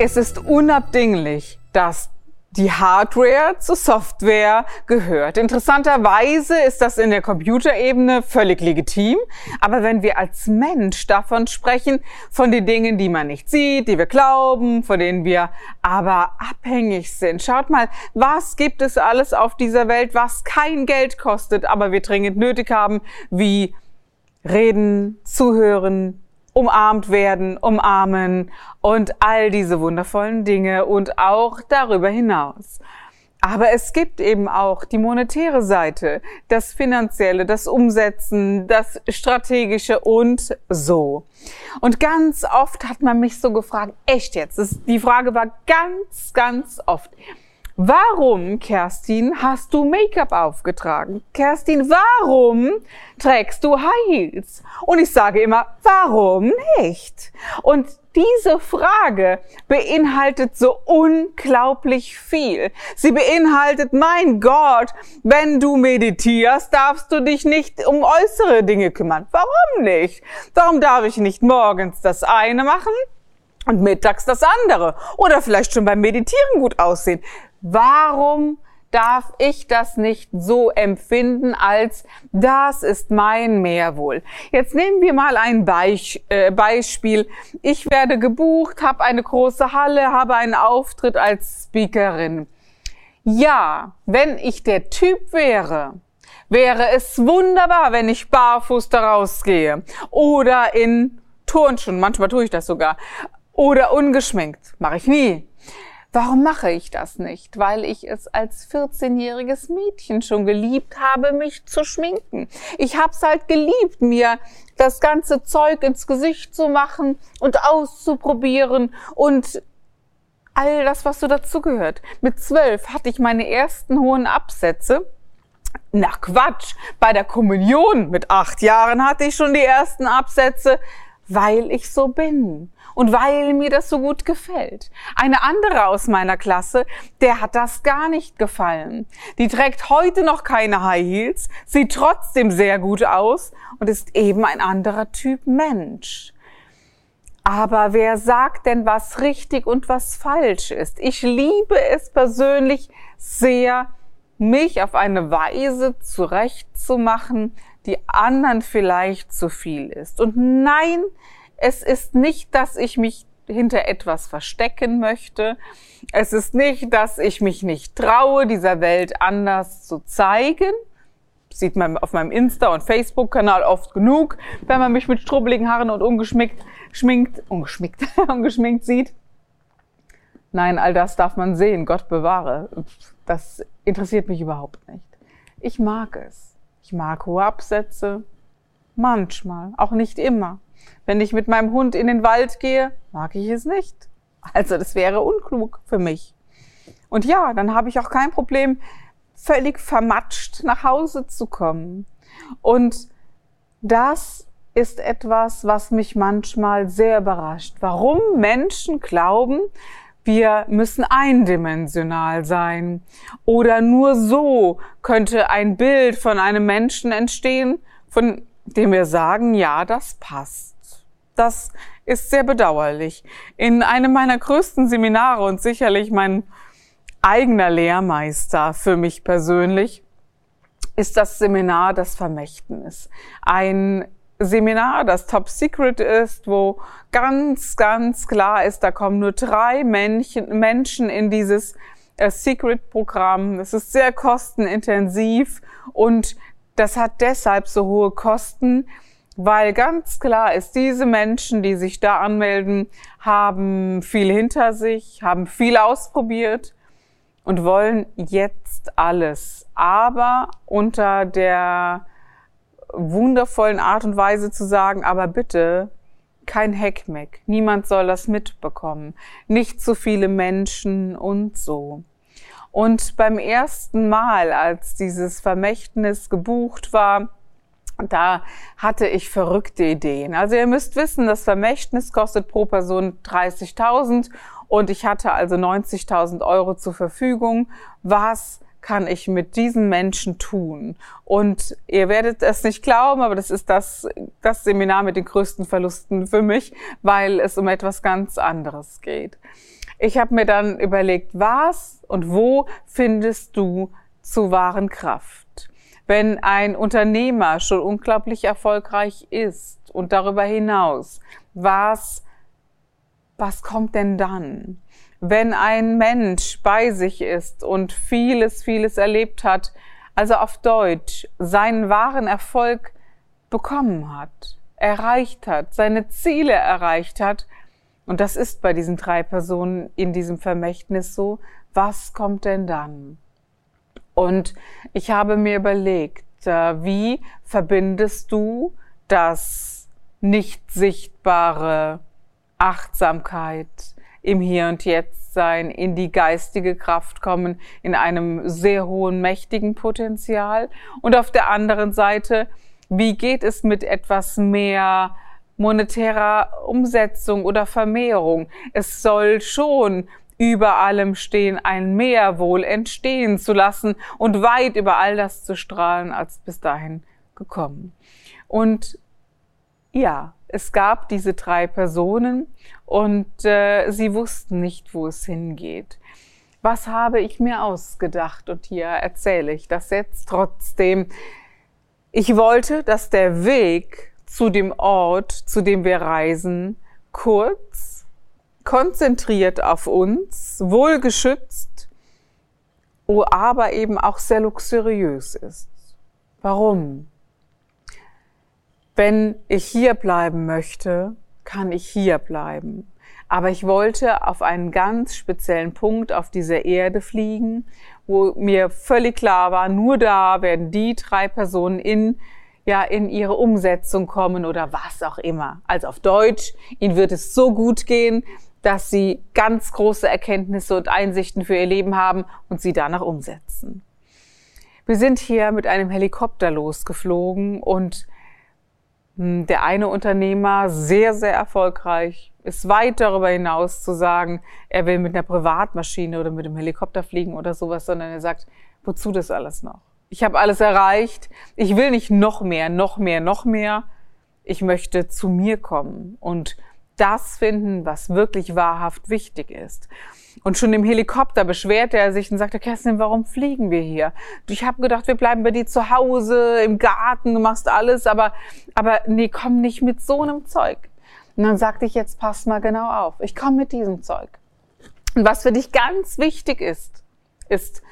Es ist unabdinglich, dass die Hardware zur Software gehört. Interessanterweise ist das in der Computerebene völlig legitim. Aber wenn wir als Mensch davon sprechen, von den Dingen, die man nicht sieht, die wir glauben, von denen wir aber abhängig sind. Schaut mal, was gibt es alles auf dieser Welt, was kein Geld kostet, aber wir dringend nötig haben, wie reden, zuhören, umarmt werden, umarmen und all diese wundervollen Dinge und auch darüber hinaus. Aber es gibt eben auch die monetäre Seite, das finanzielle, das Umsetzen, das strategische und so. Und ganz oft hat man mich so gefragt, echt jetzt, die Frage war ganz, ganz oft, Warum, Kerstin, hast du Make-up aufgetragen? Kerstin, warum trägst du High Heels? Und ich sage immer, warum nicht? Und diese Frage beinhaltet so unglaublich viel. Sie beinhaltet, mein Gott, wenn du meditierst, darfst du dich nicht um äußere Dinge kümmern. Warum nicht? Warum darf ich nicht morgens das eine machen? und mittags das andere. Oder vielleicht schon beim Meditieren gut aussehen. Warum darf ich das nicht so empfinden, als das ist mein Mehrwohl. Jetzt nehmen wir mal ein Beich, äh, Beispiel. Ich werde gebucht, habe eine große Halle, habe einen Auftritt als Speakerin. Ja, wenn ich der Typ wäre, wäre es wunderbar, wenn ich barfuß daraus gehe oder in Turnschuhen, manchmal tue ich das sogar, oder ungeschminkt, mache ich nie. Warum mache ich das nicht? Weil ich es als 14-jähriges Mädchen schon geliebt habe, mich zu schminken. Ich habe es halt geliebt, mir das ganze Zeug ins Gesicht zu machen und auszuprobieren und all das, was so dazugehört. Mit zwölf hatte ich meine ersten hohen Absätze. Na Quatsch, bei der Kommunion mit acht Jahren hatte ich schon die ersten Absätze weil ich so bin und weil mir das so gut gefällt. Eine andere aus meiner Klasse, der hat das gar nicht gefallen. Die trägt heute noch keine High Heels, sieht trotzdem sehr gut aus und ist eben ein anderer Typ Mensch. Aber wer sagt denn, was richtig und was falsch ist? Ich liebe es persönlich sehr, mich auf eine Weise zurechtzumachen, die anderen vielleicht zu viel ist. Und nein, es ist nicht, dass ich mich hinter etwas verstecken möchte. Es ist nicht, dass ich mich nicht traue, dieser Welt anders zu zeigen. Sieht man auf meinem Insta- und Facebook-Kanal oft genug, wenn man mich mit strubbeligen Haaren und ungeschminkt, schminkt, ungeschminkt, ungeschminkt sieht. Nein, all das darf man sehen, Gott bewahre. Das interessiert mich überhaupt nicht. Ich mag es. Ich mag hohe Absätze. Manchmal, auch nicht immer. Wenn ich mit meinem Hund in den Wald gehe, mag ich es nicht. Also das wäre unklug für mich. Und ja, dann habe ich auch kein Problem, völlig vermatscht nach Hause zu kommen. Und das ist etwas, was mich manchmal sehr überrascht. Warum Menschen glauben, wir müssen eindimensional sein. Oder nur so könnte ein Bild von einem Menschen entstehen, von dem wir sagen, ja, das passt. Das ist sehr bedauerlich. In einem meiner größten Seminare und sicherlich mein eigener Lehrmeister für mich persönlich ist das Seminar das Vermächtnis. Ein Seminar, das Top Secret ist, wo ganz, ganz klar ist, da kommen nur drei Menschen in dieses äh, Secret-Programm. Es ist sehr kostenintensiv und das hat deshalb so hohe Kosten, weil ganz klar ist, diese Menschen, die sich da anmelden, haben viel hinter sich, haben viel ausprobiert und wollen jetzt alles, aber unter der wundervollen Art und Weise zu sagen, aber bitte kein Heckmeck, niemand soll das mitbekommen, nicht zu viele Menschen und so. Und beim ersten Mal, als dieses Vermächtnis gebucht war, da hatte ich verrückte Ideen. Also ihr müsst wissen, das Vermächtnis kostet pro Person 30.000 und ich hatte also 90.000 Euro zur Verfügung. Was kann ich mit diesen Menschen tun? Und ihr werdet es nicht glauben, aber das ist das, das Seminar mit den größten Verlusten für mich, weil es um etwas ganz anderes geht. Ich habe mir dann überlegt, was und wo findest du zu wahren Kraft? Wenn ein Unternehmer schon unglaublich erfolgreich ist und darüber hinaus, was, was kommt denn dann? Wenn ein Mensch bei sich ist und vieles, vieles erlebt hat, also auf Deutsch, seinen wahren Erfolg bekommen hat, erreicht hat, seine Ziele erreicht hat, und das ist bei diesen drei Personen in diesem Vermächtnis so. Was kommt denn dann? Und ich habe mir überlegt, äh, wie verbindest du das nicht sichtbare Achtsamkeit im Hier und Jetzt sein, in die geistige Kraft kommen, in einem sehr hohen, mächtigen Potenzial. Und auf der anderen Seite, wie geht es mit etwas mehr monetärer Umsetzung oder Vermehrung. Es soll schon über allem stehen, ein Mehrwohl entstehen zu lassen und weit über all das zu strahlen, als bis dahin gekommen. Und ja, es gab diese drei Personen und äh, sie wussten nicht, wo es hingeht. Was habe ich mir ausgedacht? Und hier erzähle ich das jetzt trotzdem. Ich wollte, dass der Weg zu dem Ort, zu dem wir reisen, kurz, konzentriert auf uns, wohlgeschützt, oh, aber eben auch sehr luxuriös ist. Warum? Wenn ich hier bleiben möchte, kann ich hier bleiben. Aber ich wollte auf einen ganz speziellen Punkt auf dieser Erde fliegen, wo mir völlig klar war, nur da werden die drei Personen in ja in ihre Umsetzung kommen oder was auch immer. Also auf Deutsch, ihnen wird es so gut gehen, dass sie ganz große Erkenntnisse und Einsichten für ihr Leben haben und sie danach umsetzen. Wir sind hier mit einem Helikopter losgeflogen und hm, der eine Unternehmer, sehr, sehr erfolgreich, ist weit darüber hinaus zu sagen, er will mit einer Privatmaschine oder mit einem Helikopter fliegen oder sowas, sondern er sagt, wozu das alles noch? Ich habe alles erreicht, ich will nicht noch mehr, noch mehr, noch mehr. Ich möchte zu mir kommen und das finden, was wirklich wahrhaft wichtig ist. Und schon im Helikopter beschwerte er sich und sagte, Kerstin, warum fliegen wir hier? Ich habe gedacht, wir bleiben bei dir zu Hause, im Garten, du machst alles, aber, aber nee, komm nicht mit so einem Zeug. Und dann sagte ich, jetzt pass mal genau auf, ich komme mit diesem Zeug. Und was für dich ganz wichtig ist, ist,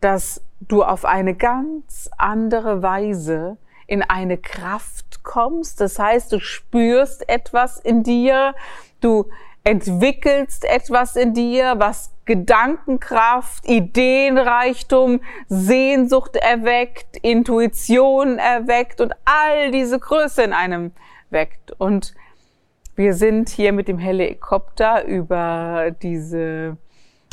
dass du auf eine ganz andere Weise in eine Kraft kommst. Das heißt, du spürst etwas in dir, du entwickelst etwas in dir, was Gedankenkraft, Ideenreichtum, Sehnsucht erweckt, Intuition erweckt und all diese Größe in einem weckt. Und wir sind hier mit dem Helikopter über diese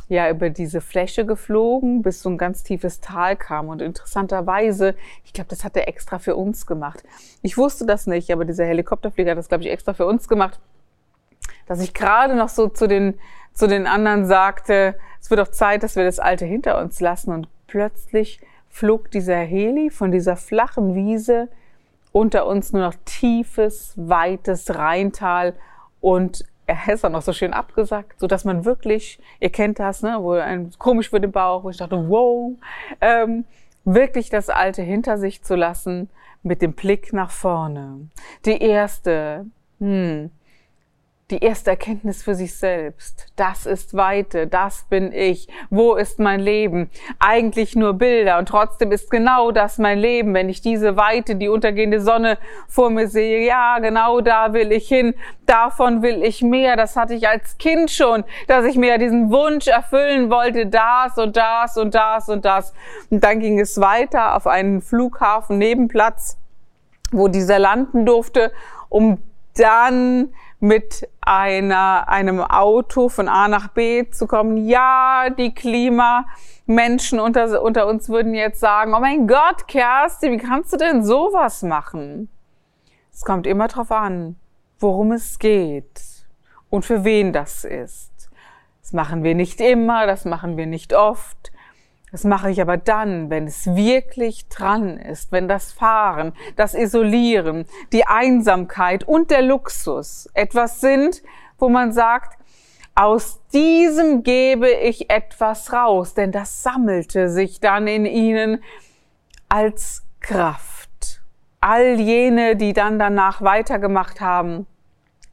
ja über diese Fläche geflogen, bis so ein ganz tiefes Tal kam. Und interessanterweise, ich glaube, das hat er extra für uns gemacht. Ich wusste das nicht, aber dieser Helikopterflieger hat das, glaube ich, extra für uns gemacht, dass ich gerade noch so zu den, zu den anderen sagte, es wird auch Zeit, dass wir das Alte hinter uns lassen. Und plötzlich flog dieser Heli von dieser flachen Wiese unter uns nur noch tiefes, weites Rheintal und er ist dann noch so schön abgesagt, so dass man wirklich, ihr kennt das, ne, wo ein komisch für den Bauch, wo ich dachte, wow, ähm, wirklich das Alte hinter sich zu lassen mit dem Blick nach vorne. Die erste, hm, die erste Erkenntnis für sich selbst. Das ist Weite, das bin ich. Wo ist mein Leben? Eigentlich nur Bilder und trotzdem ist genau das mein Leben, wenn ich diese Weite, die untergehende Sonne vor mir sehe. Ja, genau da will ich hin. Davon will ich mehr. Das hatte ich als Kind schon, dass ich mir diesen Wunsch erfüllen wollte. Das und das und das und das. Und dann ging es weiter auf einen Flughafen Nebenplatz, wo dieser landen durfte, um dann mit einer, einem Auto von A nach B zu kommen. Ja, die Klimamenschen unter, unter uns würden jetzt sagen, oh mein Gott, Kerstin, wie kannst du denn sowas machen? Es kommt immer drauf an, worum es geht und für wen das ist. Das machen wir nicht immer, das machen wir nicht oft. Das mache ich aber dann, wenn es wirklich dran ist, wenn das Fahren, das Isolieren, die Einsamkeit und der Luxus etwas sind, wo man sagt, aus diesem gebe ich etwas raus, denn das sammelte sich dann in ihnen als Kraft. All jene, die dann danach weitergemacht haben,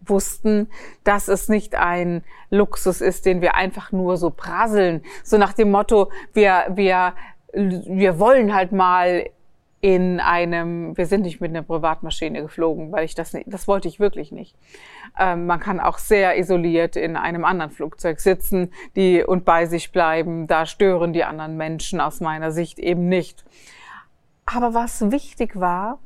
wussten, dass es nicht ein Luxus ist, den wir einfach nur so prasseln, so nach dem Motto, wir, wir, wir wollen halt mal in einem, wir sind nicht mit einer Privatmaschine geflogen, weil ich das nicht, das wollte ich wirklich nicht. Ähm, man kann auch sehr isoliert in einem anderen Flugzeug sitzen, die und bei sich bleiben. Da stören die anderen Menschen aus meiner Sicht eben nicht. Aber was wichtig war,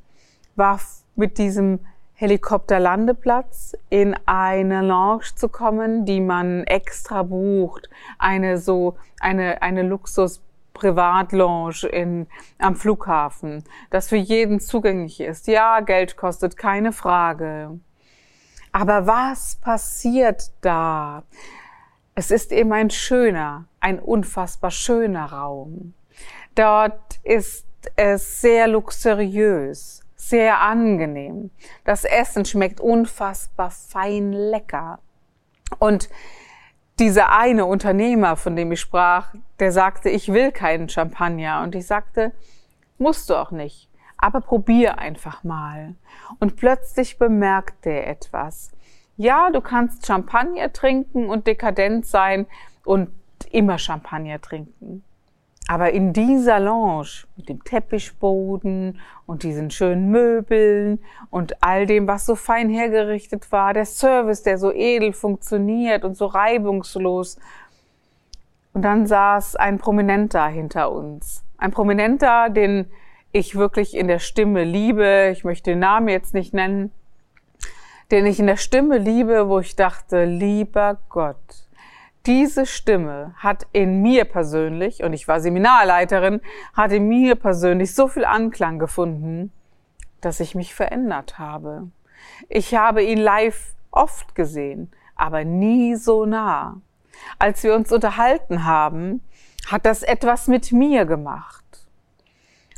war mit diesem Helikopterlandeplatz in eine Lounge zu kommen, die man extra bucht, eine so eine eine Luxus Privatlounge in, am Flughafen, das für jeden zugänglich ist. Ja, Geld kostet, keine Frage. Aber was passiert da? Es ist eben ein schöner, ein unfassbar schöner Raum. Dort ist es sehr luxuriös sehr angenehm. Das Essen schmeckt unfassbar fein lecker. Und dieser eine Unternehmer, von dem ich sprach, der sagte, ich will keinen Champagner. Und ich sagte, musst du auch nicht. Aber probier einfach mal. Und plötzlich bemerkte er etwas. Ja, du kannst Champagner trinken und dekadent sein und immer Champagner trinken. Aber in dieser Lounge mit dem Teppichboden und diesen schönen Möbeln und all dem, was so fein hergerichtet war, der Service, der so edel funktioniert und so reibungslos. Und dann saß ein Prominenter hinter uns. Ein Prominenter, den ich wirklich in der Stimme liebe. Ich möchte den Namen jetzt nicht nennen. Den ich in der Stimme liebe, wo ich dachte, lieber Gott, diese Stimme hat in mir persönlich, und ich war Seminarleiterin, hat in mir persönlich so viel Anklang gefunden, dass ich mich verändert habe. Ich habe ihn live oft gesehen, aber nie so nah. Als wir uns unterhalten haben, hat das etwas mit mir gemacht.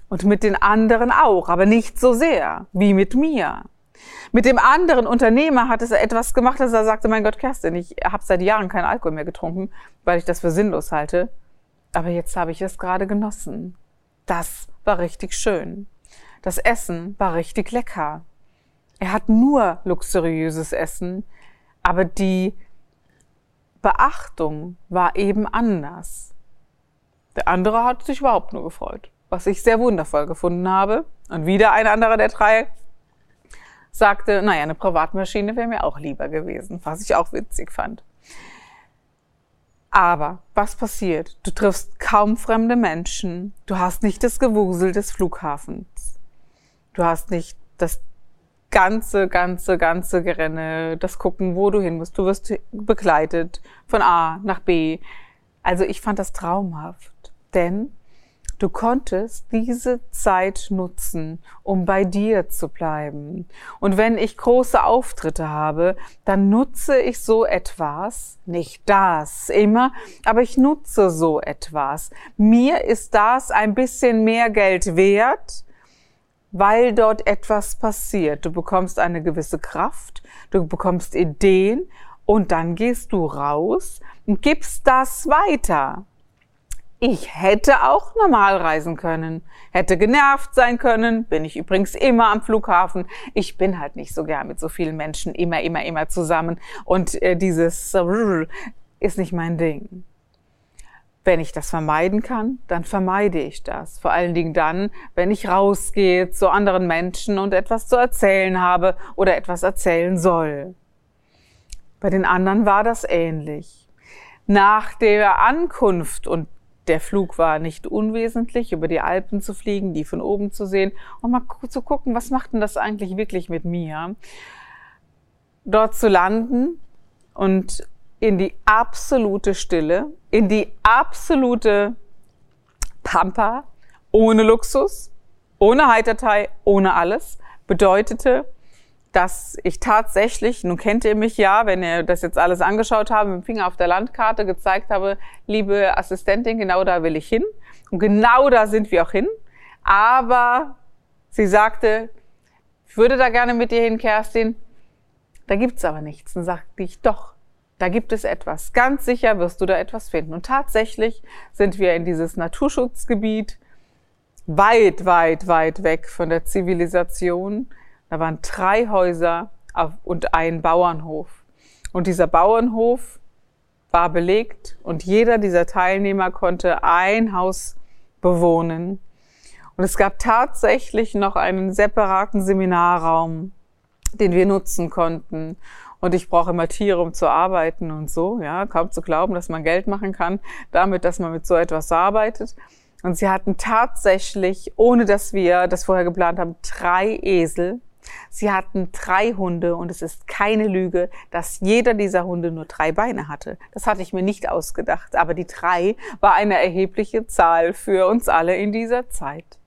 Und mit den anderen auch, aber nicht so sehr wie mit mir. Mit dem anderen Unternehmer hat es etwas gemacht, dass er sagte, mein Gott, Kerstin, ich habe seit Jahren keinen Alkohol mehr getrunken, weil ich das für sinnlos halte. Aber jetzt habe ich es gerade genossen. Das war richtig schön. Das Essen war richtig lecker. Er hat nur luxuriöses Essen, aber die Beachtung war eben anders. Der andere hat sich überhaupt nur gefreut, was ich sehr wundervoll gefunden habe. Und wieder ein anderer der drei sagte, naja, eine Privatmaschine wäre mir auch lieber gewesen, was ich auch witzig fand. Aber was passiert? Du triffst kaum fremde Menschen. Du hast nicht das Gewusel des Flughafens. Du hast nicht das ganze, ganze, ganze Gerenne, das Gucken, wo du hin musst. Du wirst begleitet von A nach B. Also ich fand das traumhaft. Denn Du konntest diese Zeit nutzen, um bei dir zu bleiben. Und wenn ich große Auftritte habe, dann nutze ich so etwas, nicht das immer, aber ich nutze so etwas. Mir ist das ein bisschen mehr Geld wert, weil dort etwas passiert. Du bekommst eine gewisse Kraft, du bekommst Ideen und dann gehst du raus und gibst das weiter. Ich hätte auch normal reisen können, hätte genervt sein können, bin ich übrigens immer am Flughafen. Ich bin halt nicht so gern mit so vielen Menschen immer, immer, immer zusammen und äh, dieses ist nicht mein Ding. Wenn ich das vermeiden kann, dann vermeide ich das. Vor allen Dingen dann, wenn ich rausgehe zu anderen Menschen und etwas zu erzählen habe oder etwas erzählen soll. Bei den anderen war das ähnlich. Nach der Ankunft und der Flug war nicht unwesentlich, über die Alpen zu fliegen, die von oben zu sehen und mal zu gucken, was macht denn das eigentlich wirklich mit mir? dort zu landen und in die absolute Stille, in die absolute Pampa, ohne Luxus, ohne Heitertei, ohne alles, bedeutete, dass ich tatsächlich, nun kennt ihr mich ja, wenn ihr das jetzt alles angeschaut habt, mit dem Finger auf der Landkarte gezeigt habe, liebe Assistentin, genau da will ich hin. Und genau da sind wir auch hin. Aber sie sagte, ich würde da gerne mit dir hin, Kerstin. Da gibt's aber nichts. Dann sagte ich, doch, da gibt es etwas. Ganz sicher wirst du da etwas finden. Und tatsächlich sind wir in dieses Naturschutzgebiet weit, weit, weit weg von der Zivilisation. Da waren drei Häuser und ein Bauernhof. Und dieser Bauernhof war belegt und jeder dieser Teilnehmer konnte ein Haus bewohnen. Und es gab tatsächlich noch einen separaten Seminarraum, den wir nutzen konnten. Und ich brauche immer Tiere, um zu arbeiten und so. Ja, kaum zu glauben, dass man Geld machen kann, damit, dass man mit so etwas arbeitet. Und sie hatten tatsächlich, ohne dass wir das vorher geplant haben, drei Esel. Sie hatten drei Hunde und es ist keine Lüge, dass jeder dieser Hunde nur drei Beine hatte. Das hatte ich mir nicht ausgedacht, aber die drei war eine erhebliche Zahl für uns alle in dieser Zeit.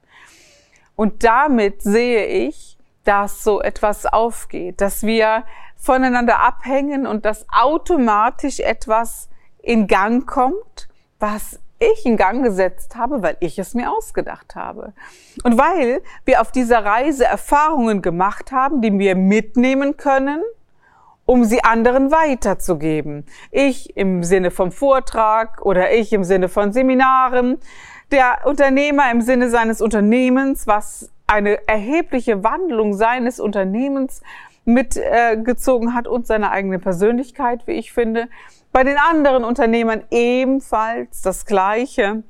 Und damit sehe ich, dass so etwas aufgeht, dass wir voneinander abhängen und dass automatisch etwas in Gang kommt, was ich in Gang gesetzt habe, weil ich es mir ausgedacht habe. Und weil wir auf dieser Reise Erfahrungen gemacht haben, die wir mitnehmen können, um sie anderen weiterzugeben. Ich im Sinne vom Vortrag oder ich im Sinne von Seminaren, der Unternehmer im Sinne seines Unternehmens, was eine erhebliche Wandlung seines Unternehmens mitgezogen äh, hat und seine eigene Persönlichkeit, wie ich finde. Bei den anderen Unternehmern ebenfalls das Gleiche.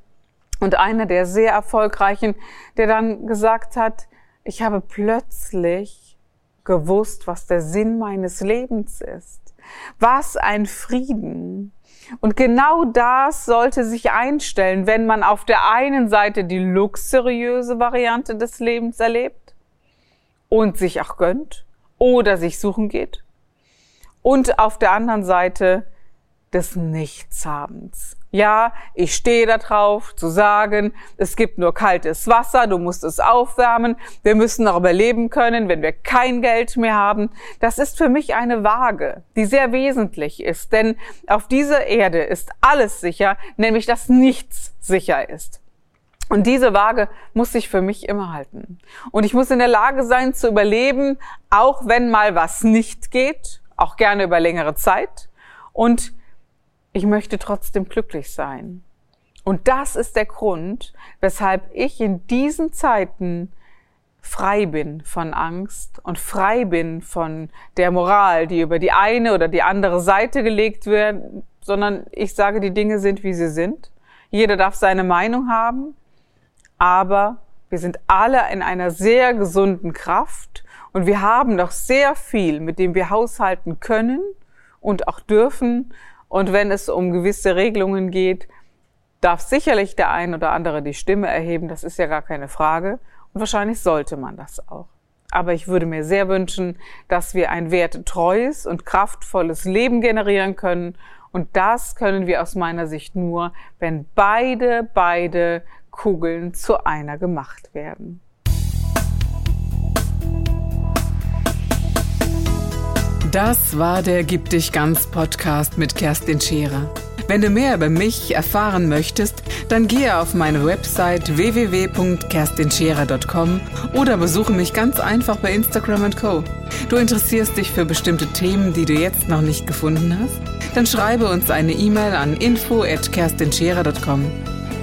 Und einer der sehr erfolgreichen, der dann gesagt hat, ich habe plötzlich gewusst, was der Sinn meines Lebens ist. Was ein Frieden. Und genau das sollte sich einstellen, wenn man auf der einen Seite die luxuriöse Variante des Lebens erlebt und sich auch gönnt oder sich suchen geht und auf der anderen Seite des Nichtshabens. Ja, ich stehe da drauf zu sagen, es gibt nur kaltes Wasser, du musst es aufwärmen, wir müssen noch überleben können, wenn wir kein Geld mehr haben. Das ist für mich eine Waage, die sehr wesentlich ist, denn auf dieser Erde ist alles sicher, nämlich dass nichts sicher ist. Und diese Waage muss sich für mich immer halten. Und ich muss in der Lage sein zu überleben, auch wenn mal was nicht geht, auch gerne über längere Zeit. Und ich möchte trotzdem glücklich sein. Und das ist der Grund, weshalb ich in diesen Zeiten frei bin von Angst und frei bin von der Moral, die über die eine oder die andere Seite gelegt wird, sondern ich sage, die Dinge sind, wie sie sind. Jeder darf seine Meinung haben, aber wir sind alle in einer sehr gesunden Kraft und wir haben doch sehr viel, mit dem wir haushalten können und auch dürfen und wenn es um gewisse Regelungen geht, darf sicherlich der ein oder andere die Stimme erheben. Das ist ja gar keine Frage. Und wahrscheinlich sollte man das auch. Aber ich würde mir sehr wünschen, dass wir ein wertetreues und kraftvolles Leben generieren können. Und das können wir aus meiner Sicht nur, wenn beide, beide Kugeln zu einer gemacht werden. Das war der Gib dich ganz Podcast mit Kerstin Scherer. Wenn du mehr über mich erfahren möchtest, dann gehe auf meine Website www.kerstinscherer.com oder besuche mich ganz einfach bei Instagram Co. Du interessierst dich für bestimmte Themen, die du jetzt noch nicht gefunden hast? Dann schreibe uns eine E-Mail an info@kerstinscherer.com.